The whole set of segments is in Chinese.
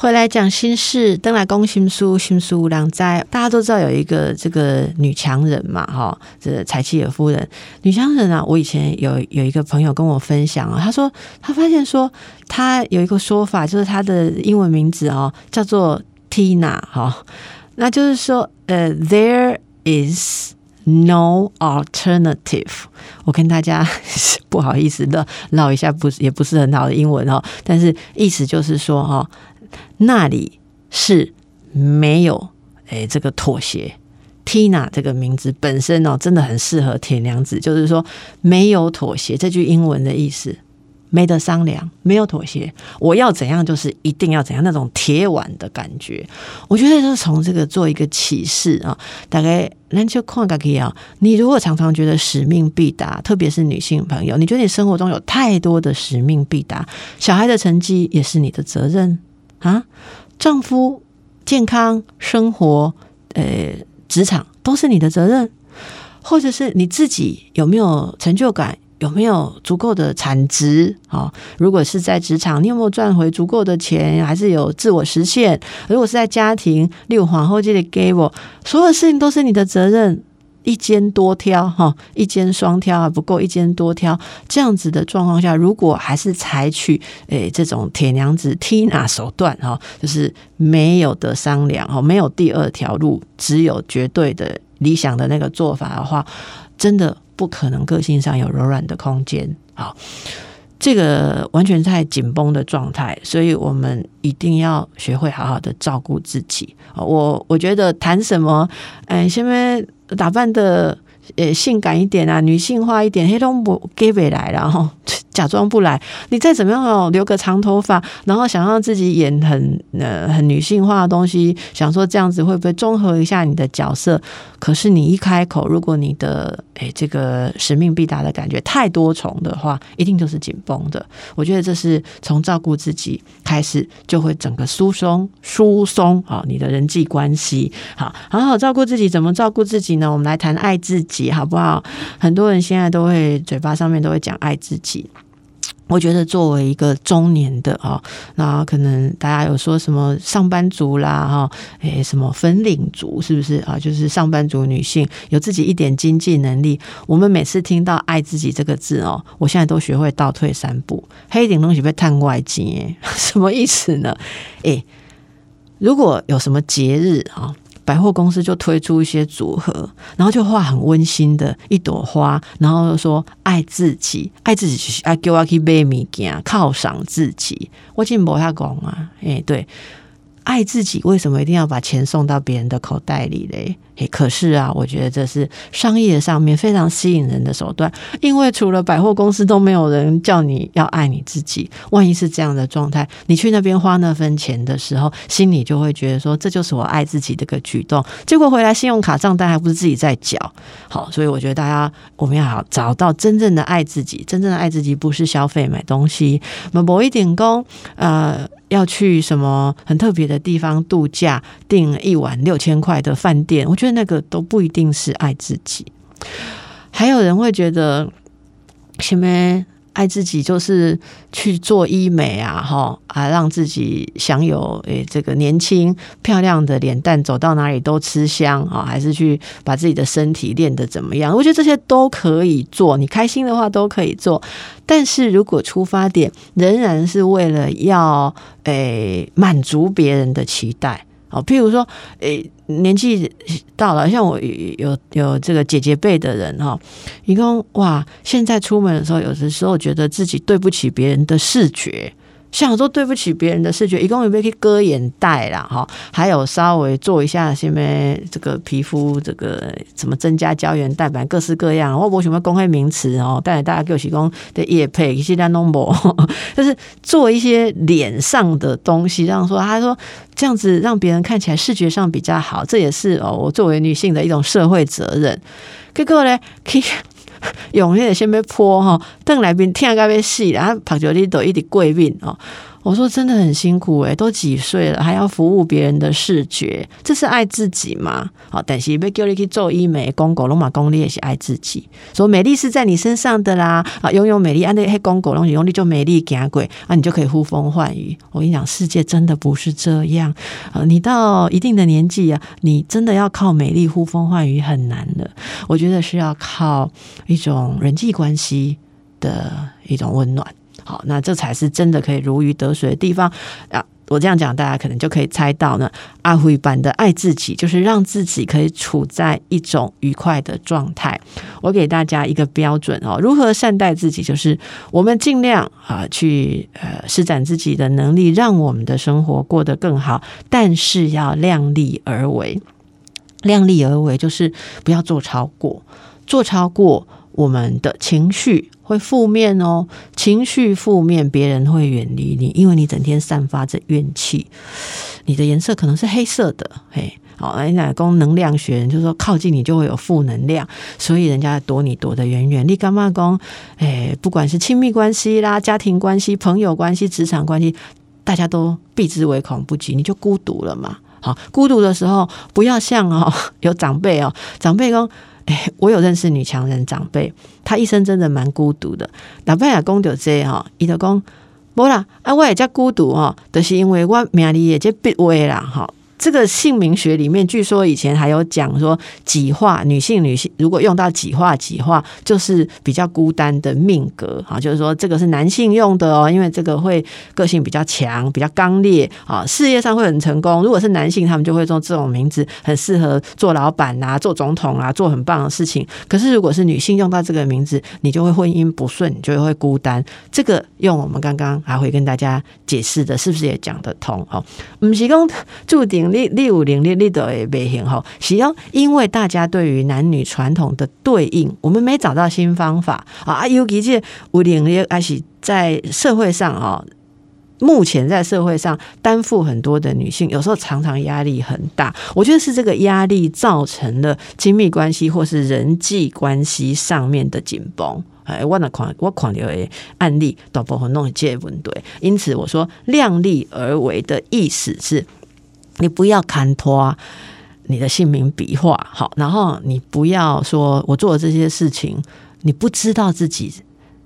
回来讲心事，登来攻心书，心书无量灾。大家都知道有一个这个女强人嘛，哈，这柴契尔夫人。女强人啊，我以前有有一个朋友跟我分享啊，他说他发现说，他有一个说法，就是他的英文名字哦，叫做 Tina 哈，那就是说，呃，There is no alternative。我跟大家 不好意思的唠一下，不是也不是很好的英文哦，但是意思就是说哈。那里是没有诶，这个妥协。Tina 这个名字本身哦，真的很适合铁娘子，就是说没有妥协。这句英文的意思，没得商量，没有妥协。我要怎样，就是一定要怎样，那种铁腕的感觉。我觉得就是从这个做一个启示啊，大概那就看个可以啊。你如果常常觉得使命必达，特别是女性朋友，你觉得你生活中有太多的使命必达，小孩的成绩也是你的责任。啊，丈夫健康生活，呃，职场都是你的责任，或者是你自己有没有成就感，有没有足够的产值？啊，如果是在职场，你有没有赚回足够的钱，还是有自我实现？如果是在家庭，例如皇后这里给我，所有事情都是你的责任。一肩多挑哈，一肩双挑还不够，一肩多挑这样子的状况下，如果还是采取诶这种铁娘子 Tina 手段哈，就是没有的商量哈，没有第二条路，只有绝对的理想的那个做法的话，真的不可能个性上有柔软的空间好。这个完全在紧绷的状态，所以我们一定要学会好好的照顾自己。我我觉得谈什么，哎，现在。打扮的呃性感一点啊，女性化一点，黑龙不给回来，然后 假装不来。你再怎么样哦，留个长头发，然后想让自己演很呃很女性化的东西，想说这样子会不会综合一下你的角色？可是你一开口，如果你的诶这个使命必达的感觉太多重的话，一定就是紧绷的。我觉得这是从照顾自己开始，就会整个疏松疏松啊，你的人际关系好好好照顾自己，怎么照顾自己？呢我们来谈爱自己，好不好？很多人现在都会嘴巴上面都会讲爱自己。我觉得作为一个中年的啊，那可能大家有说什么上班族啦，哈，诶，什么粉领族是不是啊？就是上班族女性有自己一点经济能力。我们每次听到“爱自己”这个字哦，我现在都学会倒退三步。黑顶东西被探外景，什么意思呢？诶，如果有什么节日啊？百货公司就推出一些组合，然后就画很温馨的一朵花，然后说爱自己，爱自己，爱给我去买物件，犒赏自己。我进博下讲啊，哎，对。爱自己，为什么一定要把钱送到别人的口袋里嘞？可是啊，我觉得这是商业上面非常吸引人的手段，因为除了百货公司都没有人叫你要爱你自己。万一是这样的状态，你去那边花那份钱的时候，心里就会觉得说，这就是我爱自己的个举动。结果回来信用卡账单还不是自己在缴。好，所以我觉得大家我们要好找到真正的爱自己，真正的爱自己不是消费买东西，那某一点工呃。要去什么很特别的地方度假，订一晚六千块的饭店，我觉得那个都不一定是爱自己。还有人会觉得什么？爱自己就是去做医美啊，哈啊，让自己享有诶这个年轻漂亮的脸蛋，走到哪里都吃香啊，还是去把自己的身体练得怎么样？我觉得这些都可以做，你开心的话都可以做。但是如果出发点仍然是为了要诶满足别人的期待。哦，譬如说，诶，年纪到了，像我有有有这个姐姐辈的人哈，一共哇，现在出门的时候，有的时候觉得自己对不起别人的视觉，想说对不起别人的视觉，一共有没有去割眼袋啦？哈，还有稍微做一下什么这个皮肤这个怎么增加胶原蛋白，各式各样。我我什么公开名词哦，带大家给我提供的叶配一些在弄不，就是做一些脸上的东西，让说他说这样子让别人看起来视觉上比较好，这也是哦我作为女性的一种社会责任。结果呢，可以。用迄个先要泼吼，等来宾听个要死，然后拍着你都一直贵宾哦。我说真的很辛苦诶，都几岁了还要服务别人的视觉，这是爱自己吗？好，但是被叫你去做医美，公狗龙马公你也是爱自己，说美丽是在你身上的啦啊，拥有美丽，按那黑公狗龙用力就美丽假鬼啊，你就可以呼风唤雨。我跟你讲，世界真的不是这样啊！你到一定的年纪啊，你真的要靠美丽呼风唤雨很难的。我觉得是要靠一种人际关系的一种温暖。好，那这才是真的可以如鱼得水的地方啊！我这样讲，大家可能就可以猜到呢。阿辉版的爱自己，就是让自己可以处在一种愉快的状态。我给大家一个标准哦，如何善待自己，就是我们尽量啊去呃施展自己的能力，让我们的生活过得更好，但是要量力而为。量力而为就是不要做超过，做超过我们的情绪。会负面哦，情绪负面，别人会远离你，因为你整天散发着怨气。你的颜色可能是黑色的，嘿，好，人家讲能量学，就是说靠近你就会有负能量，所以人家躲你躲得远远。你干嘛讲？哎，不管是亲密关系啦、家庭关系、朋友关系、职场关系，大家都避之唯恐不及，你就孤独了嘛。好，孤独的时候不要像哦，有长辈哦，长辈诶。我有认识女强人长辈，她一生真的蛮孤独的。老伴也讲到这哈，伊就讲，无啦，啊，我也叫孤独哈，就是因为我命里也就必位啦吼。这个姓名学里面，据说以前还有讲说，己化女性女性如果用到己化己化，就是比较孤单的命格啊，就是说这个是男性用的哦，因为这个会个性比较强，比较刚烈啊，事业上会很成功。如果是男性，他们就会说这种名字很适合做老板啊，做总统啊，做很棒的事情。可是如果是女性用到这个名字，你就会婚姻不顺，你就会孤单。这个用我们刚刚还会跟大家解释的，是不是也讲得通？哦，不是讲注定。六六五零六六的也没很好，是要因为大家对于男女传统的对应，我们没找到新方法啊。尤其这五零六还是在社会上啊，目前在社会上担负很多的女性，有时候常常压力很大。我觉得是这个压力造成了亲密关系或是人际关系上面的紧绷。哎，我那看我看到的案例，大部分弄结问对，因此我说量力而为的意思是。你不要看拖你的姓名笔画好，然后你不要说我做的这些事情，你不知道自己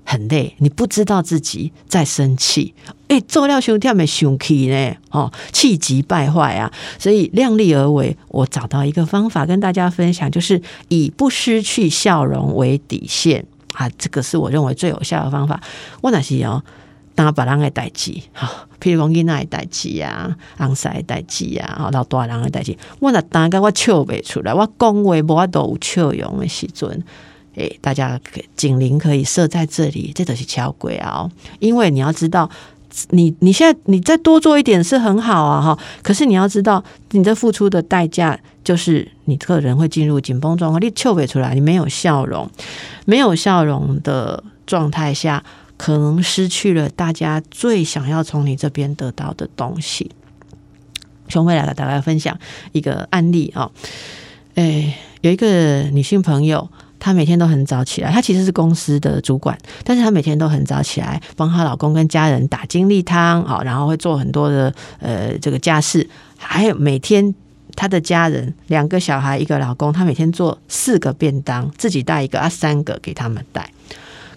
很累，你不知道自己在生气，哎，做料兄弟没生气呢，哦，气急败坏啊！所以量力而为，我找到一个方法跟大家分享，就是以不失去笑容为底线啊，这个是我认为最有效的方法。我那是哦。当别人的代志，哈，譬如讲囡仔的代志啊，昂婿的代志啊，吼，老大人的代志，我若当个我笑不出来，我讲话无法度有笑容的时阵，诶，大家警铃可以设在这里，这都是巧鬼啊！因为你要知道，你你现在你再多做一点是很好啊，哈，可是你要知道，你这付出的代价就是你个人会进入紧绷状况，你笑不出来，你没有笑容，没有笑容的状态下。可能失去了大家最想要从你这边得到的东西。兄妹来了，大家分享一个案例啊。哎，有一个女性朋友，她每天都很早起来。她其实是公司的主管，但是她每天都很早起来，帮她老公跟家人打精力汤啊，然后会做很多的呃这个家事，还有每天她的家人两个小孩一个老公，她每天做四个便当，自己带一个啊，三个给他们带。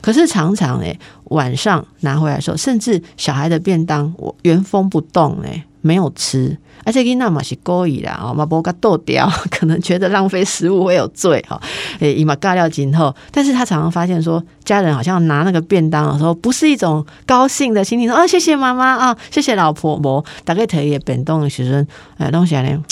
可是常常诶，晚上拿回来的时候，甚至小孩的便当我原封不动诶，没有吃，而且跟那嘛是故意啦哦，嘛不给剁掉，可能觉得浪费食物会有罪哈，诶，伊嘛尬料今后，但是他常常发现说，家人好像拿那个便当的时候，不是一种高兴的心情，说啊谢谢妈妈啊，谢谢老婆婆，大概特也变动的时阵，哎，东西呢？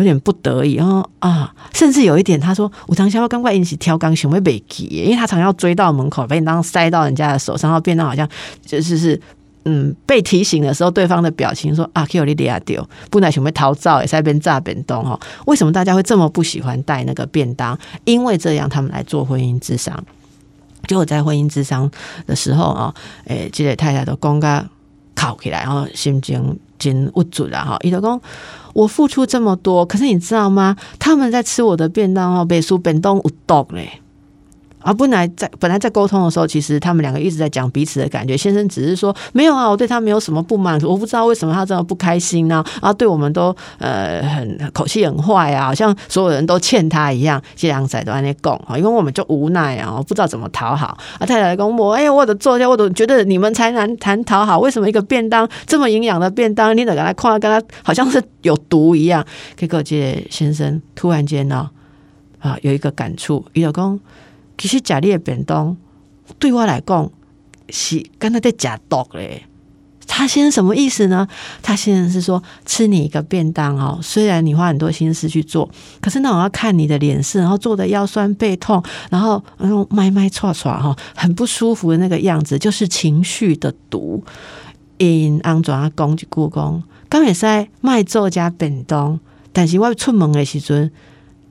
有点不得已，然后啊，甚至有一点，他说：“我常想要赶快引起挑钢熊会被挤，因为他常要追到门口，把你当塞到人家的手上，然后变得好像就是是嗯，被提醒的时候，对方的表情说啊，Q 利利亚丢，不然准备逃灶也在边炸边动哈。为什么大家会这么不喜欢带那个便当？因为这样他们来做婚姻智商。结果在婚姻智商的时候啊，诶，这个太太都公开考起来，然后心情真无助了哈。伊就讲，我付出这么多，可是你知道吗？他们在吃我的便当哦，北苏便当有毒嘞。啊，本来在本来在沟通的时候，其实他们两个一直在讲彼此的感觉。先生只是说没有啊，我对他没有什么不满，我不知道为什么他这么不开心呢？啊，对我们都呃很口气很坏啊，好像所有人都欠他一样。这两仔都在那讲啊，因为我们就无奈啊，不知道怎么讨好。啊，太太跟我，哎呀，我的做下，我都觉得你们才难谈讨好。为什么一个便当这么营养的便当，你得给他夸，跟他好像是有毒一样？结果这先生突然间呢，啊，有一个感触，伊老公。其实假的便当对我来讲是刚才在假毒嘞。他先生什么意思呢？他先生是说吃你一个便当哦，虽然你花很多心思去做，可是那我要看你的脸色，然后做的腰酸背痛，然后然后麦麦唰唰哈，很不舒服的那个样子，就是情绪的毒。因安怎啊讲一句讲，刚会使卖做家便当，但是我出门的时阵。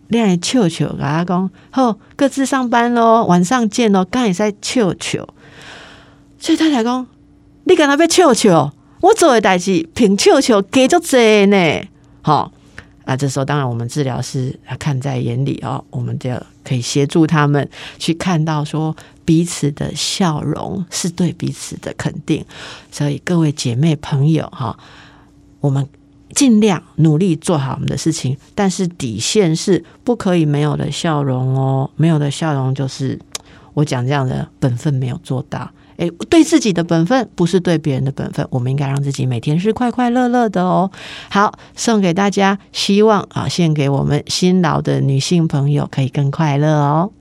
恋爱笑笑，跟他讲好，各自上班喽，晚上见喽。刚也在笑笑，所以太太讲，你跟他要笑笑，我做的代志凭笑笑给就这呢。好啊，这时候当然我们治疗师看在眼里哦，我们就可以协助他们去看到说彼此的笑容是对彼此的肯定。所以各位姐妹朋友哈，我们。尽量努力做好我们的事情，但是底线是不可以没有的笑容哦。没有的笑容就是我讲这样的本分没有做到。诶，对自己的本分不是对别人的本分，我们应该让自己每天是快快乐乐的哦。好，送给大家，希望啊，献给我们辛劳的女性朋友可以更快乐哦。